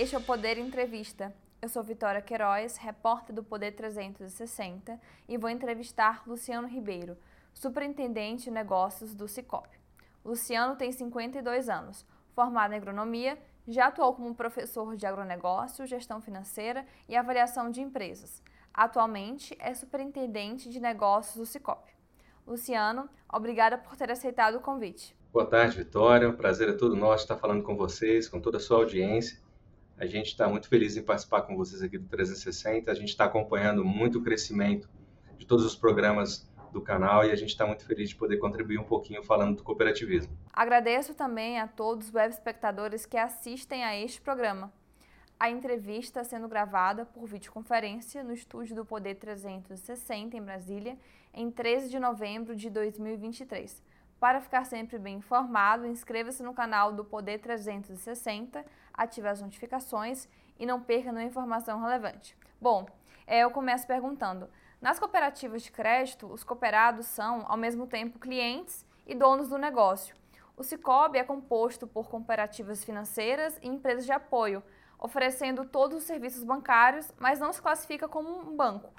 Este é o Poder Entrevista. Eu sou Vitória Queiroz, repórter do Poder 360 e vou entrevistar Luciano Ribeiro, superintendente de negócios do Cicobi. Luciano tem 52 anos, formado em agronomia, já atuou como professor de agronegócio, gestão financeira e avaliação de empresas. Atualmente é superintendente de negócios do Cicobi. Luciano, obrigada por ter aceitado o convite. Boa tarde, Vitória. O prazer é todo nosso estar falando com vocês, com toda a sua audiência. A gente está muito feliz em participar com vocês aqui do 360. A gente está acompanhando muito o crescimento de todos os programas do canal e a gente está muito feliz de poder contribuir um pouquinho falando do cooperativismo. Agradeço também a todos os web espectadores que assistem a este programa. A entrevista sendo gravada por videoconferência no estúdio do Poder 360 em Brasília, em 13 de novembro de 2023. Para ficar sempre bem informado, inscreva-se no canal do Poder 360, ative as notificações e não perca nenhuma informação relevante. Bom, é, eu começo perguntando: nas cooperativas de crédito, os cooperados são, ao mesmo tempo, clientes e donos do negócio. O Cicobi é composto por cooperativas financeiras e empresas de apoio, oferecendo todos os serviços bancários, mas não se classifica como um banco.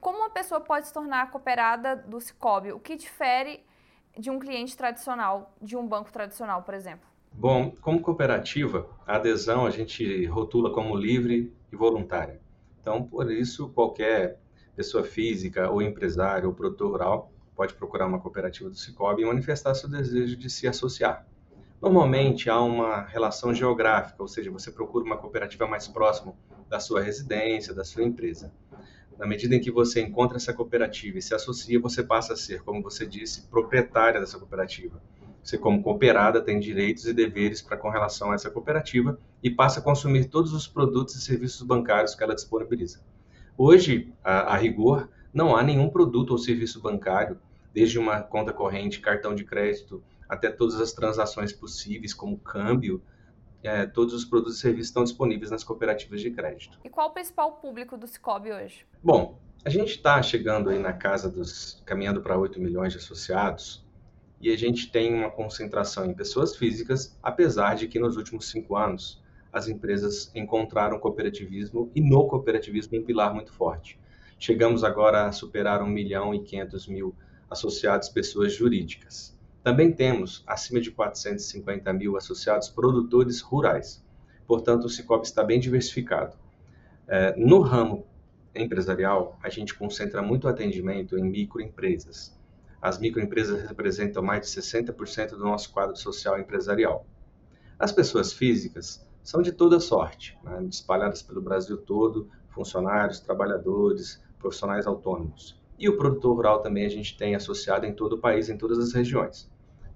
Como uma pessoa pode se tornar cooperada do Cicobi? O que difere de um cliente tradicional, de um banco tradicional, por exemplo? Bom, como cooperativa, a adesão a gente rotula como livre e voluntária. Então, por isso, qualquer pessoa física ou empresário ou produtor rural pode procurar uma cooperativa do Cicobi e manifestar seu desejo de se associar. Normalmente há uma relação geográfica, ou seja, você procura uma cooperativa mais próxima da sua residência, da sua empresa. Na medida em que você encontra essa cooperativa e se associa, você passa a ser, como você disse, proprietária dessa cooperativa. Você, como cooperada, tem direitos e deveres para com relação a essa cooperativa e passa a consumir todos os produtos e serviços bancários que ela disponibiliza. Hoje, a, a rigor, não há nenhum produto ou serviço bancário, desde uma conta corrente, cartão de crédito, até todas as transações possíveis, como câmbio, é, todos os produtos e serviços estão disponíveis nas cooperativas de crédito. E qual o principal público do Cicobi hoje? Bom, a gente está chegando aí na casa dos, caminhando para 8 milhões de associados, e a gente tem uma concentração em pessoas físicas, apesar de que nos últimos cinco anos as empresas encontraram cooperativismo e no cooperativismo um pilar muito forte. Chegamos agora a superar 1 milhão e 500 mil associados pessoas jurídicas. Também temos acima de 450 mil associados produtores rurais. Portanto, o Cicobi está bem diversificado. É, no ramo empresarial, a gente concentra muito atendimento em microempresas. As microempresas representam mais de 60% do nosso quadro social empresarial. As pessoas físicas são de toda sorte, né, espalhadas pelo Brasil todo, funcionários, trabalhadores, profissionais autônomos. E o produtor rural também a gente tem associado em todo o país, em todas as regiões.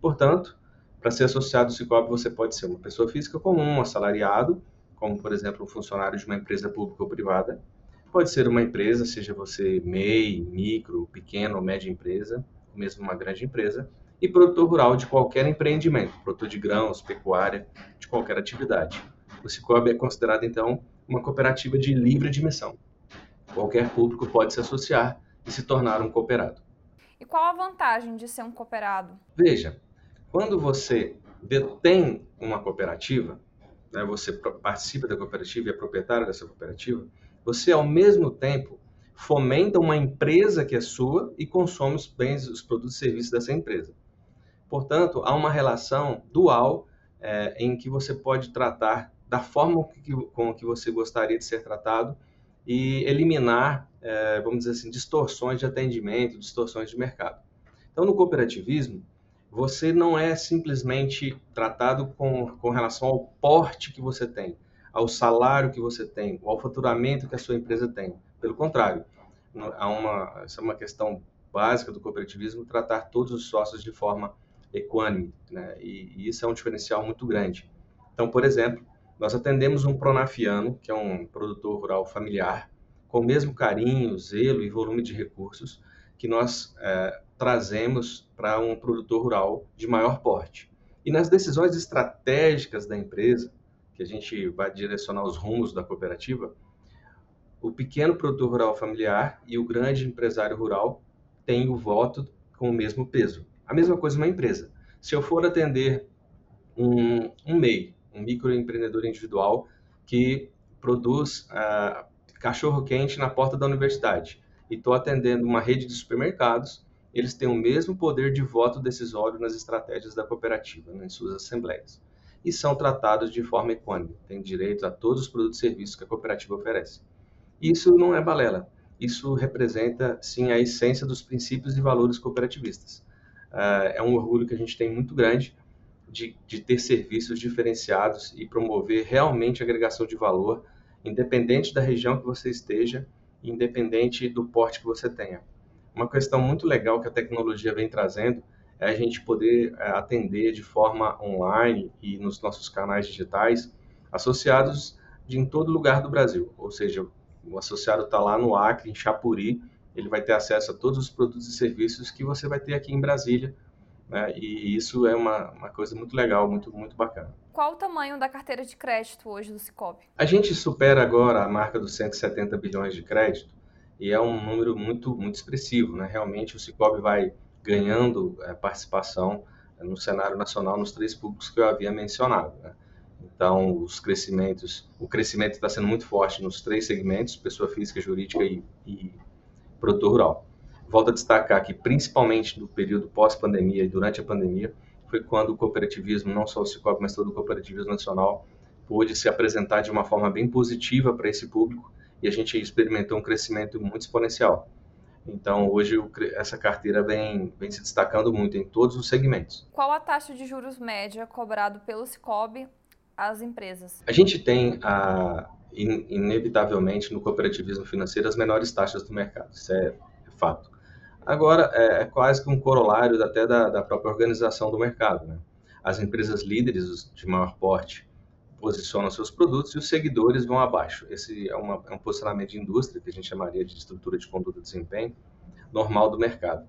Portanto, para ser associado ao Cicobi, você pode ser uma pessoa física comum, um assalariado, como, por exemplo, um funcionário de uma empresa pública ou privada. Pode ser uma empresa, seja você MEI, micro, pequena ou média empresa, ou mesmo uma grande empresa e produtor rural de qualquer empreendimento, produtor de grãos, pecuária, de qualquer atividade. O Cicobi é considerado, então, uma cooperativa de livre admissão. Qualquer público pode se associar e se tornar um cooperado. E qual a vantagem de ser um cooperado? Veja, quando você detém uma cooperativa, né, você participa da cooperativa e é proprietário dessa cooperativa, você ao mesmo tempo fomenta uma empresa que é sua e consome os bens, os produtos e serviços dessa empresa. Portanto, há uma relação dual é, em que você pode tratar da forma que, com que você gostaria de ser tratado e eliminar, é, vamos dizer assim, distorções de atendimento, distorções de mercado. Então, no cooperativismo, você não é simplesmente tratado com, com relação ao porte que você tem, ao salário que você tem, ao faturamento que a sua empresa tem. Pelo contrário, há uma, essa é uma questão básica do cooperativismo, tratar todos os sócios de forma equânime, né? e, e isso é um diferencial muito grande. Então, por exemplo, nós atendemos um pronafiano, que é um produtor rural familiar, com o mesmo carinho, zelo e volume de recursos que nós é, trazemos para um produtor rural de maior porte. E nas decisões estratégicas da empresa, que a gente vai direcionar os rumos da cooperativa, o pequeno produtor rural familiar e o grande empresário rural têm o voto com o mesmo peso. A mesma coisa uma empresa. Se eu for atender um, um MEI, um microempreendedor individual que produz uh, cachorro quente na porta da universidade e estou atendendo uma rede de supermercados, eles têm o mesmo poder de voto decisório nas estratégias da cooperativa, né, em suas assembleias. E são tratados de forma equânime, têm direito a todos os produtos e serviços que a cooperativa oferece. Isso não é balela, isso representa, sim, a essência dos princípios e valores cooperativistas. Uh, é um orgulho que a gente tem muito grande de, de ter serviços diferenciados e promover realmente agregação de valor, independente da região que você esteja, independente do porte que você tenha. Uma questão muito legal que a tecnologia vem trazendo é a gente poder é, atender de forma online e nos nossos canais digitais associados de em todo lugar do Brasil. Ou seja, o associado está lá no Acre, em Chapuri, ele vai ter acesso a todos os produtos e serviços que você vai ter aqui em Brasília. Né? E isso é uma, uma coisa muito legal, muito, muito bacana. Qual o tamanho da carteira de crédito hoje do Cicobi? A gente supera agora a marca dos 170 bilhões de crédito e é um número muito, muito expressivo. Né? Realmente o Cicobi vai ganhando é, participação no cenário nacional nos três públicos que eu havia mencionado. Né? Então, os crescimentos, o crescimento está sendo muito forte nos três segmentos, pessoa física, jurídica e, e produtor rural. Volto a destacar que, principalmente no período pós-pandemia e durante a pandemia, foi quando o cooperativismo, não só o Cicobi, mas todo o cooperativismo nacional, pôde se apresentar de uma forma bem positiva para esse público e a gente experimentou um crescimento muito exponencial. Então, hoje, essa carteira vem, vem se destacando muito em todos os segmentos. Qual a taxa de juros média cobrado pelo Cicobi às empresas? A gente tem, a, in, inevitavelmente, no cooperativismo financeiro, as menores taxas do mercado. Isso é, é fato. Agora, é, é, quase que um corolário até da, da própria organização do mercado. Né? As empresas líderes de maior porte posicionam seus produtos e os seguidores vão abaixo. Esse é, uma, é, um posicionamento de indústria, que a gente chamaria de estrutura de conduta de desempenho, normal do mercado.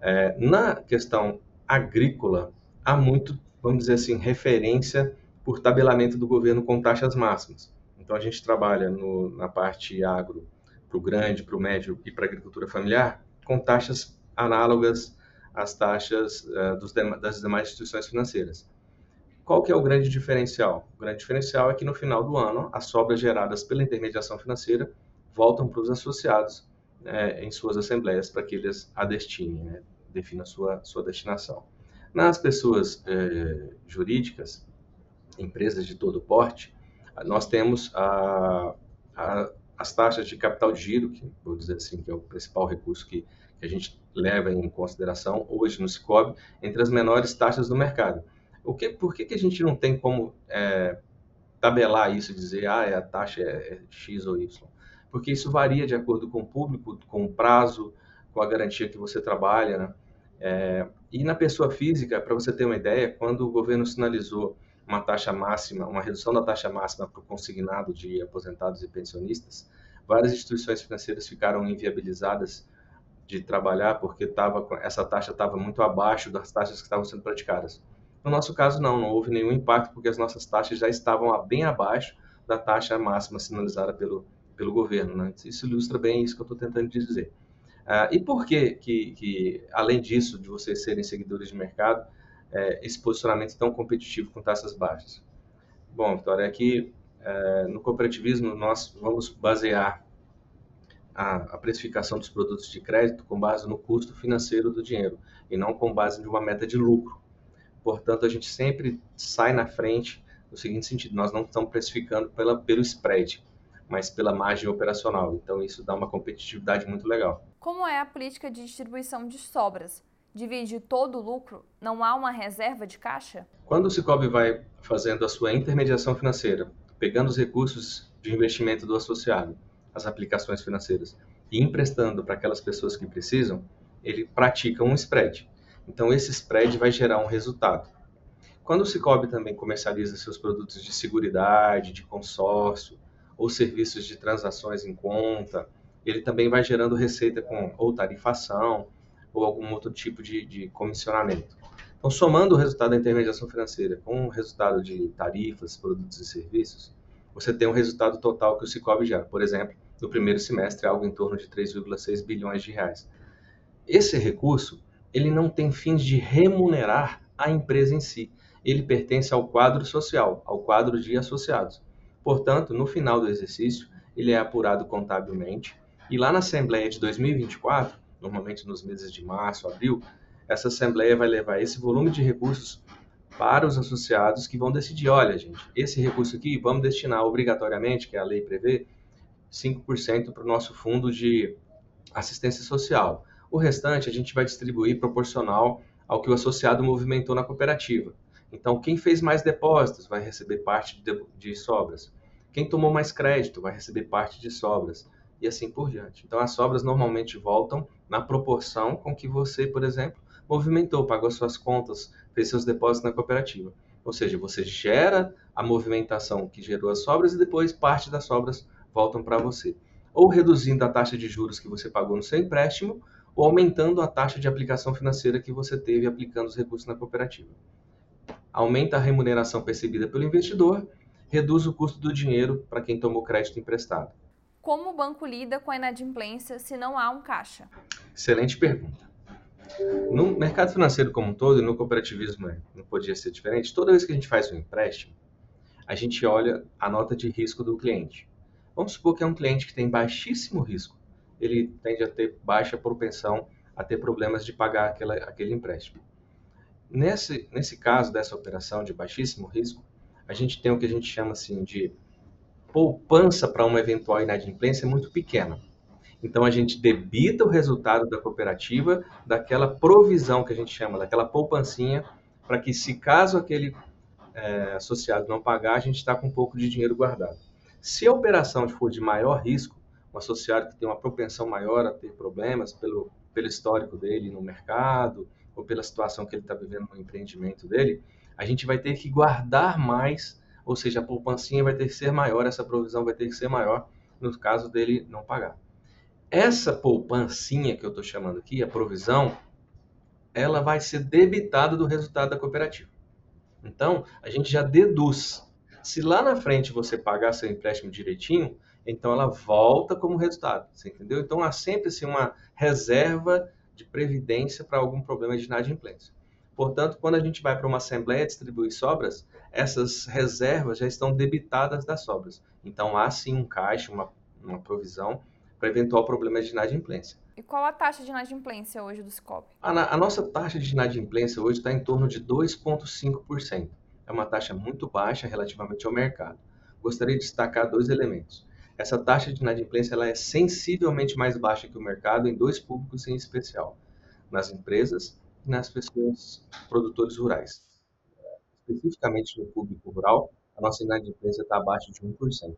É, na questão agrícola, há muito, vamos dizer assim, referência por tabelamento do governo com taxas máximas. Então, a gente trabalha no, na parte agro, para o grande, para o médio e para a agricultura familiar, com taxas análogas às taxas uh, dos, das demais instituições financeiras. Qual que é o grande diferencial? O grande diferencial é que no final do ano, as sobras geradas pela intermediação financeira voltam para os associados né, em suas assembleias para que eles a destinem, né, definam sua, sua destinação. Nas pessoas eh, jurídicas, empresas de todo porte, nós temos a, a, as taxas de capital de giro, que vou dizer assim, que é o principal recurso que, que a gente leva em consideração hoje no Cicobi, entre as menores taxas do mercado. O que, por que, que a gente não tem como é, tabelar isso e dizer, ah, é, a taxa é, é X ou Y? Porque isso varia de acordo com o público, com o prazo, com a garantia que você trabalha. Né? É, e na pessoa física, para você ter uma ideia, quando o governo sinalizou uma taxa máxima, uma redução da taxa máxima para o consignado de aposentados e pensionistas, várias instituições financeiras ficaram inviabilizadas de trabalhar porque tava, essa taxa estava muito abaixo das taxas que estavam sendo praticadas. No nosso caso, não, não houve nenhum impacto, porque as nossas taxas já estavam bem abaixo da taxa máxima sinalizada pelo, pelo governo. Né? Isso ilustra bem isso que eu estou tentando dizer. Uh, e por que, que, que, além disso, de vocês serem seguidores de mercado, é, esse posicionamento tão competitivo com taxas baixas? Bom, Vitória, aqui é, no cooperativismo nós vamos basear a, a, precificação dos produtos de crédito com base no custo financeiro do dinheiro e não com base de uma meta de lucro. Portanto, a gente sempre sai na frente no seguinte sentido: nós não estamos precificando pela, pelo spread, mas pela margem operacional. Então, isso dá uma competitividade muito legal. Como é a política de distribuição de sobras? Divide todo o lucro? Não há uma reserva de caixa? Quando o Cicobi vai fazendo a sua intermediação financeira, pegando os recursos de investimento do associado, as aplicações financeiras, e emprestando para aquelas pessoas que precisam, ele pratica um spread. Então, esse spread vai gerar um resultado. Quando o Cicobi também comercializa seus produtos de seguridade, de consórcio, ou serviços de transações em conta, ele também vai gerando receita com ou tarifação ou algum outro tipo de, de comissionamento. Então, somando o resultado da intermediação financeira com o resultado de tarifas, produtos e serviços, você tem um resultado total que o Cicobi gera. Por exemplo, no primeiro semestre, algo em torno de 3,6 bilhões de reais. Esse recurso ele não tem fins de remunerar a empresa em si. Ele pertence ao quadro social, ao quadro de associados. Portanto, no final do exercício, ele é apurado contabilmente e lá na Assembleia de 2024, normalmente nos meses de março, abril, essa Assembleia vai levar esse volume de recursos para os associados que vão decidir, olha, gente, esse recurso aqui vamos destinar obrigatoriamente, que a lei prevê, 5% para o nosso fundo de assistência social. O restante a gente vai distribuir proporcional ao que o associado movimentou na cooperativa. Então, quem fez mais depósitos vai receber parte de, sobras. Quem tomou mais crédito vai receber parte de sobras. E assim por diante. Então, as sobras normalmente voltam na proporção com que você, por exemplo, movimentou, pagou suas contas, fez seus depósitos na cooperativa. Ou seja, você gera a movimentação que gerou as sobras e depois parte das sobras voltam para você. Ou reduzindo a taxa de juros que você pagou no seu empréstimo, ou aumentando a taxa de aplicação financeira que você teve aplicando os recursos na cooperativa. Aumenta a remuneração percebida pelo investidor, reduz o custo do dinheiro para quem tomou crédito emprestado. Como o banco lida com a inadimplência se não há um caixa? Excelente pergunta. No mercado financeiro como um todo, e no cooperativismo né, não podia ser diferente, toda vez que a gente faz um empréstimo, a gente olha a nota de risco do cliente. Vamos supor que é um cliente que tem baixíssimo risco. Ele tende a ter baixa propensão a ter problemas de pagar aquela, aquele empréstimo. Nesse, nesse caso dessa operação de baixíssimo risco, a gente tem o que a gente chama assim de poupança para uma eventual inadimplência muito pequena. Então a gente debita o resultado da cooperativa daquela provisão que a gente chama, daquela poupancinha, para que se caso aquele é, associado não pagar, a gente está com um pouco de dinheiro guardado. Se a operação for de maior risco, um associado que tem uma propensão maior a ter problemas pelo, pelo histórico dele no mercado ou pela situação que ele está vivendo no empreendimento dele, a gente vai ter que guardar mais, ou seja, a poupancinha vai ter que ser maior, essa provisão vai ter que ser maior no caso dele não pagar. Essa poupancinha que eu estou chamando aqui, a provisão, ela vai ser debitada do resultado da cooperativa. Então, a gente já deduz. Se lá na frente você pagar seu empréstimo direitinho, então ela volta como resultado, você entendeu? Então há sempre assim, uma reserva de previdência para algum problema de inadimplência. Portanto, quando a gente vai para uma assembleia distribuir sobras, essas reservas já estão debitadas das sobras. Então há sim um caixa, uma, uma provisão para eventual problema de inadimplência. E qual a taxa de inadimplência hoje do Cicobi? A, a nossa taxa de inadimplência hoje está em torno de 2,5%. É uma taxa muito baixa relativamente ao mercado. Gostaria de destacar dois elementos. Essa taxa de inadimplência ela é sensivelmente mais baixa que o mercado em dois públicos em especial, nas empresas e nas pessoas produtores rurais. Especificamente no público rural, a nossa inadimplência está abaixo de 1%.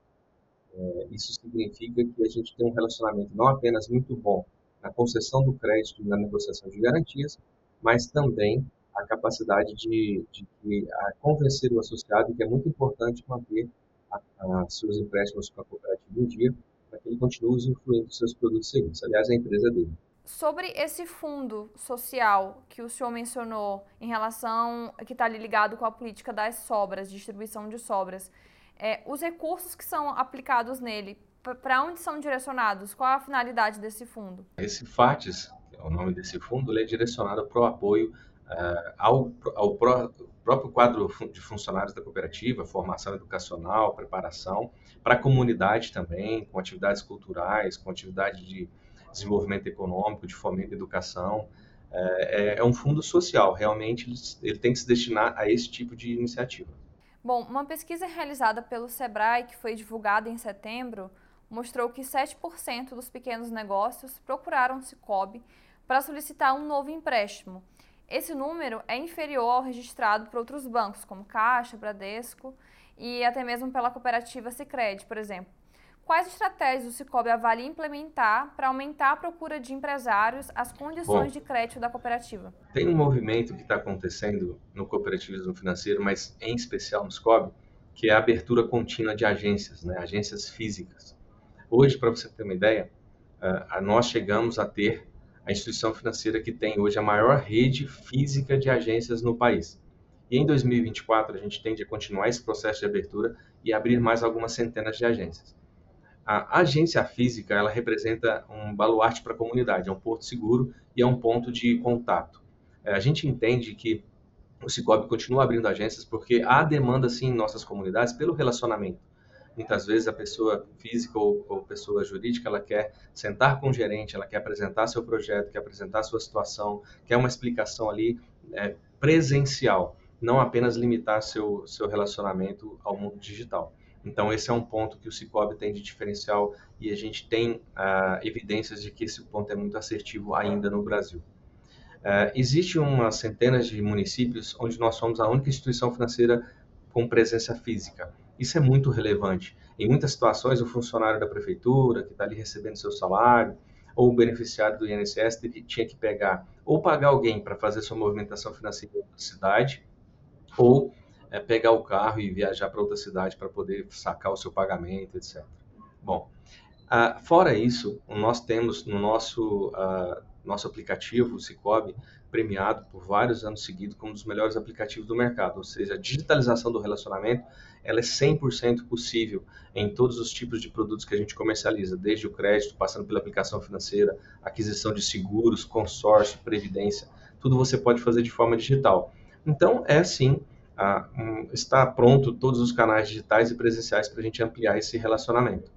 É, isso significa que a gente tem um relacionamento não apenas muito bom na concessão do crédito e na negociação de garantias, mas também a capacidade de, de, de a convencer o associado que é muito importante manter a, a seus empréstimos com a cooperativa em dia, para que ele continue usufruindo dos seus produtos e serviços. Aliás, a empresa dele. Sobre esse fundo social que o senhor mencionou em relação que está ligado com a política das sobras, distribuição de sobras, é, os recursos que são aplicados nele, para onde são direcionados? Qual a finalidade desse fundo? Esse FATES, que é o nome desse fundo, ele é direcionado para o apoio uh, ao, ao pro, próprio quadro de funcionários da cooperativa, formação educacional, preparação, para a comunidade também, com atividades culturais, com atividade de desenvolvimento econômico, de fomento à educação. É, é, é um fundo social, realmente ele, tem que se destinar a esse tipo de iniciativa. Bom, uma pesquisa realizada pelo Sebrae, que foi divulgada em setembro, mostrou que 7% dos pequenos negócios procuraram o Cicobi para solicitar um novo empréstimo. Esse número é inferior ao registrado por outros bancos, como Caixa, Bradesco e até mesmo pela cooperativa Sicredi, por exemplo. Quais estratégias o Cicobi avalia implementar para aumentar a procura de empresários às condições Bom, de crédito da cooperativa? Tem um movimento que está acontecendo no cooperativismo financeiro, mas em especial no Cicobi, que é a abertura contínua de agências, né, agências físicas. Hoje, para você ter uma ideia, uh, nós chegamos a ter a instituição financeira que tem hoje a maior rede física de agências no país. E em 2024 a gente tende a continuar esse processo de abertura e abrir mais algumas centenas de agências. A agência física, ela representa um baluarte para a comunidade, é um porto seguro e é um ponto de contato. É, a gente entende que o Cicobi continua abrindo agências porque há demanda, sim, em nossas comunidades pelo relacionamento. Muitas vezes a pessoa física ou, ou, pessoa jurídica, ela quer sentar com o gerente, ela quer apresentar seu projeto, quer apresentar sua situação, quer uma explicação ali é, presencial, não apenas limitar seu, seu relacionamento ao mundo digital. Então, esse é um ponto que o Cicobi tem de diferencial e a gente tem ah, evidências de que esse ponto é muito assertivo ainda no Brasil. Uh, existe umas centenas de municípios onde nós somos a única instituição financeira com presença física. Isso é muito relevante. Em muitas situações, o funcionário da prefeitura, que está ali recebendo seu salário, ou o beneficiário do INSS tinha que pegar ou pagar alguém para fazer sua movimentação financeira na cidade, ou é, pegar o carro e viajar para outra cidade para poder sacar o seu pagamento, etc. Bom, uh, fora isso, nós temos no nosso, uh, nosso aplicativo, o Cicobi, premiado por vários anos seguidos como um dos melhores aplicativos do mercado, ou seja, a digitalização do relacionamento ela é 100% possível em todos os tipos de produtos que a gente comercializa, desde o crédito, passando pela aplicação financeira, aquisição de seguros, consórcio, previdência, tudo você pode fazer de forma digital. Então, é sim, está pronto todos os canais digitais e presenciais para a gente ampliar esse relacionamento.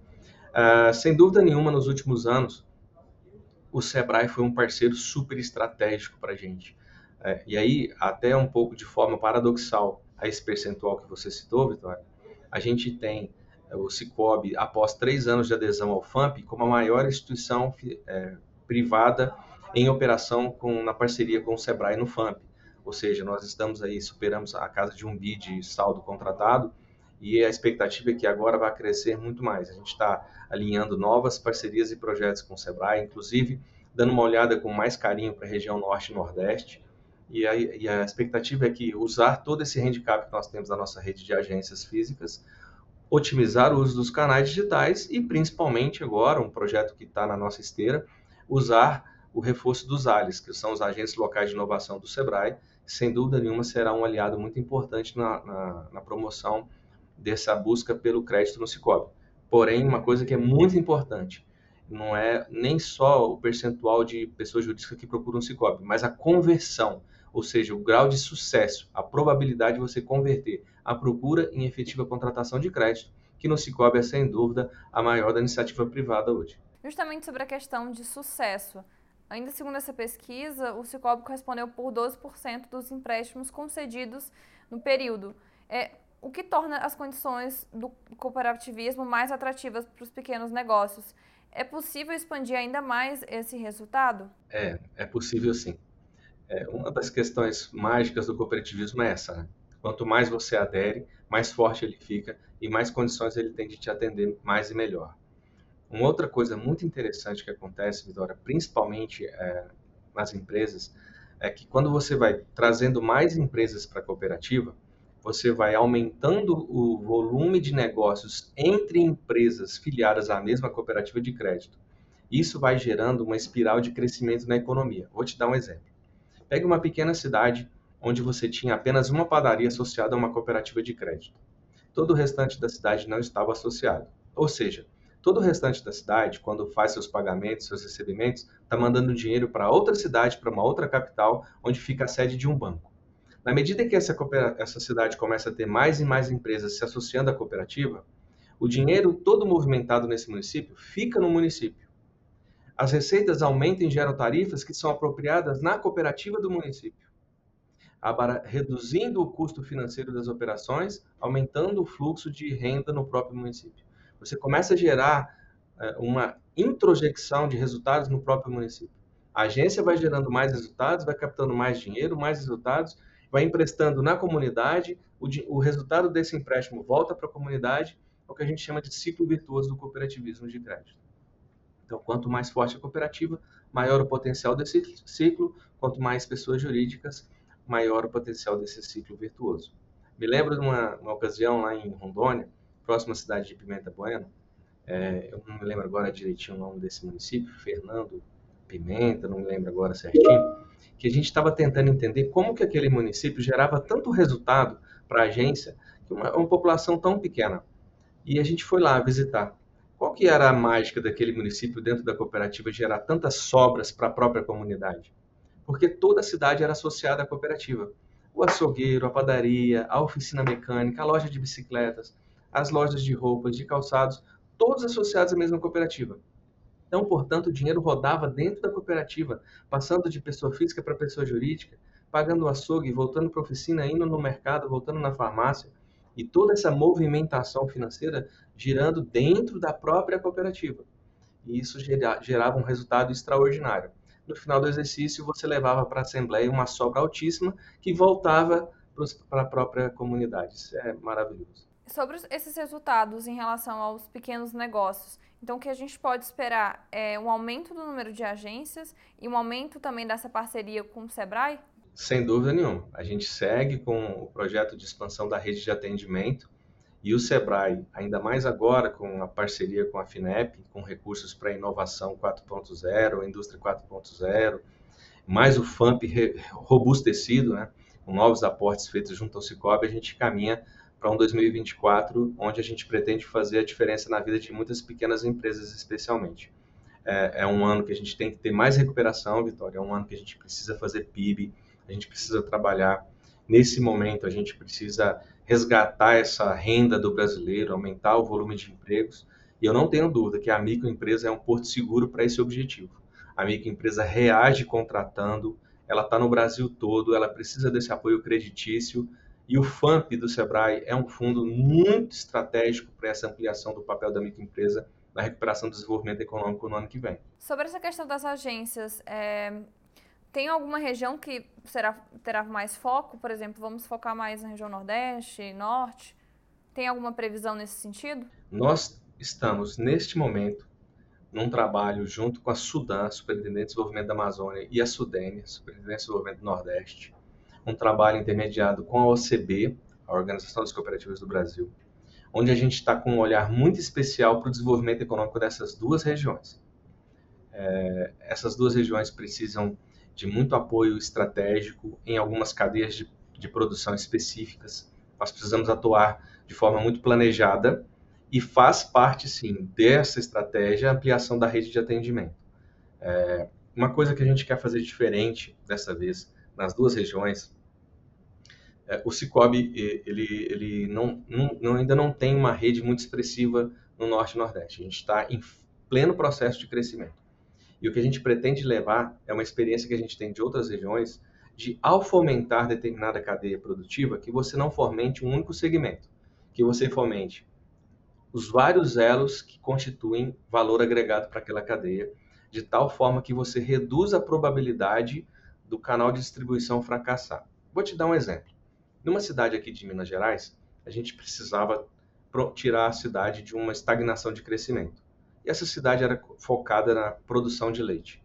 Ah, sem dúvida nenhuma, nos últimos anos, o Sebrae foi um parceiro super estratégico para a gente. É, e aí, até um pouco de forma paradoxal, a esse percentual que você citou, Vitória, a gente tem é, o Cicobi, após três anos de adesão ao FAMP, como a maior instituição é, privada em operação com, na parceria com o Sebrae no FAMP. Ou seja, nós estamos aí, superamos a casa de um bi de saldo contratado e a expectativa é que agora vai crescer muito mais. A gente está alinhando novas parcerias e projetos com o Sebrae, inclusive dando uma olhada com mais carinho para a região Norte e Nordeste, e a, e a expectativa é que usar todo esse handicap que nós temos na nossa rede de agências físicas, otimizar o uso dos canais digitais e, principalmente agora, um projeto que está na nossa esteira, usar o reforço dos ALIs, que são os agentes locais de inovação do SEBRAE, sem dúvida nenhuma será um aliado muito importante na, na, na promoção dessa busca pelo crédito no Cicobi. Porém, uma coisa que é muito importante, não é nem só o percentual de pessoas jurídicas que procuram o Cicobi, mas a conversão ou seja, o grau de sucesso, a probabilidade de você converter a procura em efetiva contratação de crédito, que no Cicobi é sem dúvida a maior da iniciativa privada hoje. Justamente sobre a questão de sucesso. Ainda segundo essa pesquisa, o Cicobi correspondeu por 12% dos empréstimos concedidos no período. É, o que torna as condições do cooperativismo mais atrativas para os pequenos negócios. É possível expandir ainda mais esse resultado? É, é possível sim. É, uma das questões mágicas do cooperativismo é essa, né? Quanto mais você adere, mais forte ele fica e mais condições ele tem de te atender mais e melhor. Uma outra coisa muito interessante que acontece, Vitória, principalmente é, nas empresas, é que quando você vai trazendo mais empresas para a cooperativa, você vai aumentando o volume de negócios entre empresas filiadas à mesma cooperativa de crédito. Isso vai gerando uma espiral de crescimento na economia. Vou te dar um exemplo. Pegue uma pequena cidade onde você tinha apenas uma padaria associada a uma cooperativa de crédito. Todo o restante da cidade não estava associado. Ou seja, todo o restante da cidade, quando faz seus pagamentos, seus recebimentos, está mandando dinheiro para outra cidade, para uma outra capital, onde fica a sede de um banco. Na medida que essa, essa cidade começa a ter mais e mais empresas se associando à cooperativa, o dinheiro todo movimentado nesse município fica no município as receitas aumentam e geram tarifas que são apropriadas na cooperativa do município, reduzindo o custo financeiro das operações, aumentando o fluxo de renda no próprio município. Você começa a gerar é, uma introjecção de resultados no próprio município. A agência vai gerando mais resultados, vai captando mais dinheiro, mais resultados, vai emprestando na comunidade, o, o resultado desse empréstimo volta para a comunidade, é o que a gente chama de ciclo virtuoso do cooperativismo de crédito. Então, quanto mais forte a cooperativa, maior o potencial desse ciclo, quanto mais pessoas jurídicas, maior o potencial desse ciclo virtuoso. Me lembro de uma, uma ocasião lá em Rondônia, próxima cidade de Pimenta Bueno, é, eu não me lembro agora direitinho o nome desse município, Fernando Pimenta, não me lembro agora certinho, que a gente estava tentando entender como que aquele município gerava tanto resultado para a agência, uma, uma população tão pequena. E a gente foi lá visitar. Qual que era a mágica daquele município dentro da cooperativa gerar tantas sobras para a própria comunidade? Porque toda a cidade era associada à cooperativa. O açougueiro, a padaria, a oficina mecânica, a loja de bicicletas, as lojas de roupas, de calçados, todos associados à mesma cooperativa. Então, portanto, o dinheiro rodava dentro da cooperativa, passando de pessoa física para pessoa jurídica, pagando o açougue, voltando para a oficina, indo no mercado, voltando na farmácia, e toda essa movimentação financeira girando dentro da própria cooperativa. E isso gerava um resultado extraordinário. No final do exercício, você levava para a Assembleia uma sobra altíssima que voltava para a própria comunidade. Isso é maravilhoso. Sobre esses resultados em relação aos pequenos negócios, então o que a gente pode esperar é um aumento do número de agências e um aumento também dessa parceria com o Sebrae? Sem dúvida nenhuma. A gente segue com o projeto de expansão da rede de atendimento e o Sebrae, ainda mais agora com a parceria com a FINEP, com recursos para inovação 4.0, indústria 4.0, mais o FAMP robustecido, né, com novos aportes feitos junto ao Cicobi, a gente caminha para um 2024 onde a gente pretende fazer a diferença na vida de muitas pequenas empresas, especialmente. É, é um ano que a gente tem que ter mais recuperação, Vitória, é um ano que a gente precisa fazer PIB, a gente precisa trabalhar. Nesse momento, a gente precisa resgatar essa renda do brasileiro, aumentar o volume de empregos. E eu não tenho dúvida que a microempresa é um porto seguro para esse objetivo. A microempresa reage contratando, ela está no Brasil todo, ela precisa desse apoio creditício. E o FAMP do Sebrae é um fundo muito estratégico para essa ampliação do papel da microempresa na recuperação do desenvolvimento econômico no ano que vem. Sobre essa questão das agências, é, tem alguma região que será, terá mais foco? Por exemplo, vamos focar mais na região Nordeste, Norte? Tem alguma previsão nesse sentido? Nós estamos, neste momento, num trabalho junto com a Sudan, Superintendente de Desenvolvimento da Amazônia, e a Sudene, Superintendente de Desenvolvimento do Nordeste, um trabalho intermediado com a OCB, a Organização das Cooperativas do Brasil, onde a gente está com um olhar muito especial para o desenvolvimento econômico dessas duas regiões. É, essas duas regiões precisam de muito apoio estratégico em algumas cadeias de, de produção específicas. Nós precisamos atuar de forma muito planejada e faz parte, sim, dessa estratégia a ampliação da rede de atendimento. É, uma coisa que a gente quer fazer diferente dessa vez nas duas regiões, é, o Cicobi ele, ele não, não, ainda não tem uma rede muito expressiva no Norte e Nordeste. A gente está em pleno processo de crescimento. E o que a gente pretende levar é uma experiência que a gente tem de outras regiões, de ao fomentar determinada cadeia produtiva, que você não fomente um único segmento, que você fomente os vários elos que constituem valor agregado para aquela cadeia, de tal forma que você reduz a probabilidade do canal de distribuição fracassar. Vou te dar um exemplo. Numa cidade aqui de Minas Gerais, a gente precisava tirar a cidade de uma estagnação de crescimento e essa cidade era focada na produção de leite.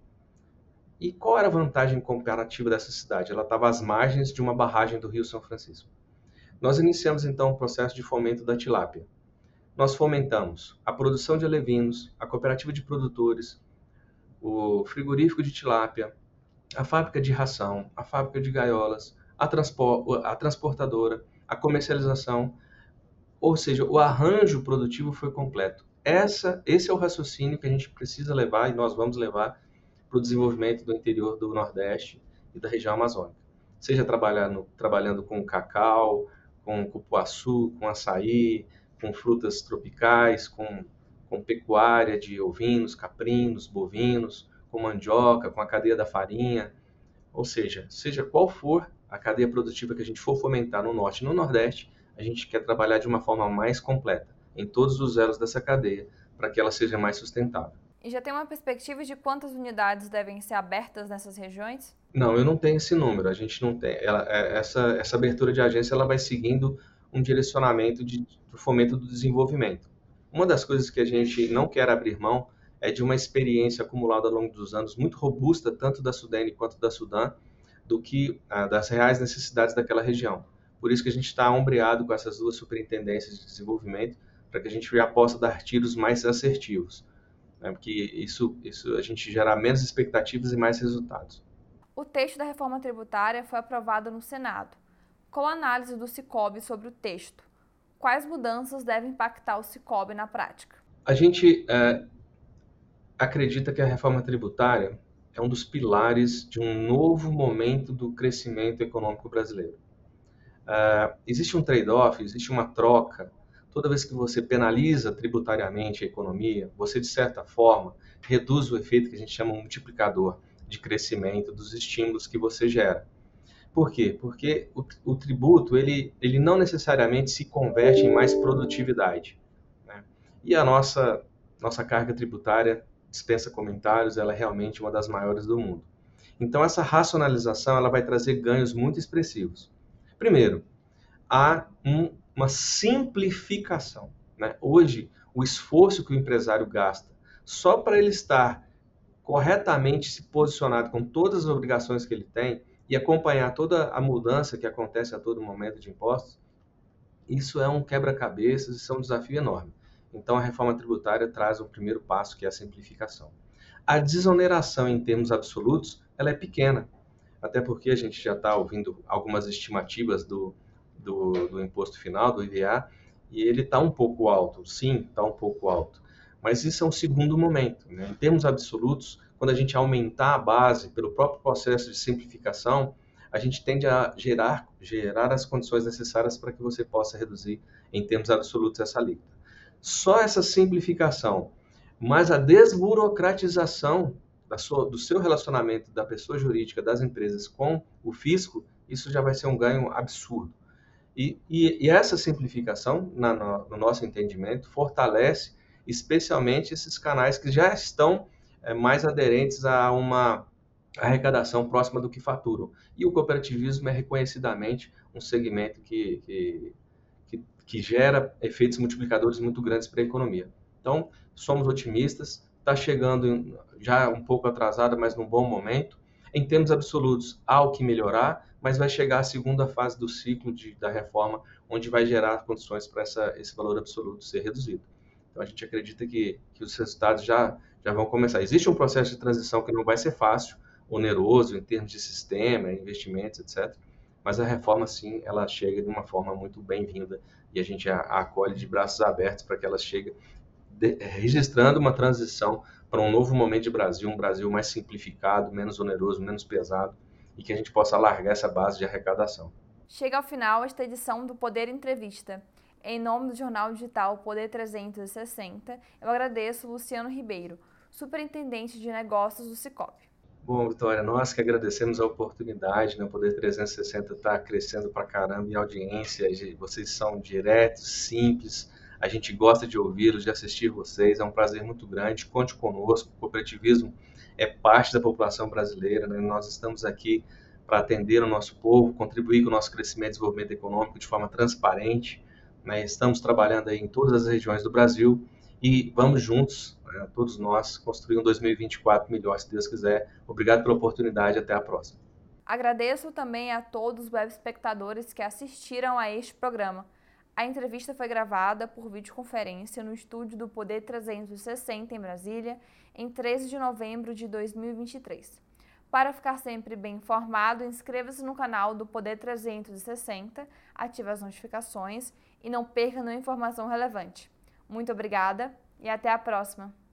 E qual era a vantagem comparativa dessa cidade? Ela estava às margens de uma barragem do Rio São Francisco. Nós iniciamos então o processo de fomento da tilápia. Nós fomentamos a produção de alevinos, a cooperativa de produtores, o frigorífico de tilápia, a fábrica de ração, a fábrica de gaiolas, a, transpor a transportadora, a comercialização, ou seja, o arranjo produtivo foi completo. Essa, esse é o raciocínio que a gente precisa levar e nós vamos levar para o desenvolvimento do interior do Nordeste e da região amazônica. Seja trabalhando, trabalhando com cacau, com cupuaçu, com açaí, com frutas tropicais, com, com pecuária de ovinos, caprinos, bovinos, com mandioca, com a cadeia da farinha. Ou seja, seja qual for a cadeia produtiva que a gente for fomentar no Norte e no Nordeste, a gente quer trabalhar de uma forma mais completa em todos os elos dessa cadeia, para que ela seja mais sustentável. E já tem uma perspectiva de quantas unidades devem ser abertas nessas regiões? Não, eu não tenho esse número. A gente não tem. Ela, é, essa, essa abertura de agência ela vai seguindo um direcionamento de, de fomento do desenvolvimento. Uma das coisas que a gente não quer abrir mão é de uma experiência acumulada ao longo dos anos muito robusta, tanto da Sudene quanto da Sudã, do que ah, das reais necessidades daquela região. Por isso que a gente está ombreado com essas duas superintendências de desenvolvimento, para que a gente já possa dar tiros mais assertivos, né? porque isso, isso a gente gerar menos expectativas e mais resultados. O texto da reforma tributária foi aprovado no Senado. Qual a análise do Cicobi sobre o texto? Quais mudanças devem impactar o Cicobi na prática? A gente é, acredita que a reforma tributária é um dos pilares de um novo momento do crescimento econômico brasileiro. Uh, existe um trade-off, existe uma troca toda vez que você penaliza tributariamente a economia, você, de certa forma, reduz o efeito que a gente chama multiplicador de crescimento dos estímulos que você gera. Por quê? Porque o, o tributo ele, ele não necessariamente se converte em mais produtividade. Né? E a nossa, nossa carga tributária, dispensa comentários, ela é realmente uma das maiores do mundo. Então, essa racionalização ela vai trazer ganhos muito expressivos. Primeiro, há um, uma simplificação. Né? Hoje, o esforço que o empresário gasta só para ele estar corretamente se posicionado com todas as obrigações que ele tem e acompanhar toda a mudança que acontece a todo momento de impostos, isso é um quebra-cabeças, isso é um desafio enorme. Então, a reforma tributária traz o primeiro passo, que é a simplificação. A desoneração em termos absolutos, ela é pequena, até porque a gente já está ouvindo algumas estimativas do, do, do, imposto final, do IVA, e ele está um pouco alto, sim, está um pouco alto. Mas isso é um segundo momento. Né? Em termos absolutos, quando a gente aumentar a base pelo próprio processo de simplificação, a gente tende a gerar, gerar as condições necessárias para que você possa reduzir, em termos absolutos, essa alíquota. Só essa simplificação, mas a desburocratização sua, do seu relacionamento da pessoa jurídica, das empresas com o fisco, isso já vai ser um ganho absurdo. E, e, e essa simplificação, na, no, no nosso entendimento, fortalece especialmente esses canais que já estão é, mais aderentes a uma arrecadação próxima do que faturam. E o cooperativismo é reconhecidamente um segmento que, que, que, que gera efeitos multiplicadores muito grandes para a economia. Então, somos otimistas, está chegando já um pouco atrasada, mas num bom momento. Em termos absolutos, há o que melhorar, mas vai chegar a segunda fase do ciclo de, da reforma, onde vai gerar condições para esse valor absoluto ser reduzido. Então, a gente acredita que, que os resultados já, já vão começar. Existe um processo de transição que não vai ser fácil, oneroso em termos de sistema, investimentos, etc. Mas a reforma, sim, ela chega de uma forma muito bem-vinda e a gente a, a acolhe de braços abertos para que ela chegue de, registrando uma transição para um novo momento de Brasil, um Brasil mais simplificado, menos oneroso, menos pesado e que a gente possa alargar essa base de arrecadação. Chega ao final esta edição do Poder Entrevista. Em nome do jornal digital Poder 360, eu agradeço Luciano Ribeiro, superintendente de negócios do Cicobi. Bom, Vitória, nós que agradecemos a oportunidade, né? O Poder 360 está crescendo para caramba em audiência, vocês são diretos, simples, a gente gosta de ouvi-los, de assistir vocês, é um prazer muito grande, conte conosco, o cooperativismo é parte da população brasileira, né? nós estamos aqui para atender o nosso povo, contribuir com o nosso crescimento e desenvolvimento econômico de forma transparente, né? estamos trabalhando aí em todas as regiões do Brasil e vamos juntos, né? todos nós, construir um 2024 melhor, se Deus quiser. Obrigado pela oportunidade, até a próxima. Agradeço também a todos os web espectadores que assistiram a este programa. A entrevista foi gravada por videoconferência no estúdio do Poder 360 em Brasília, em 13 de novembro de 2023. Para ficar sempre bem informado, inscreva-se no canal do Poder 360, ative as notificações e não perca nenhuma informação relevante. Muito obrigada e até a próxima!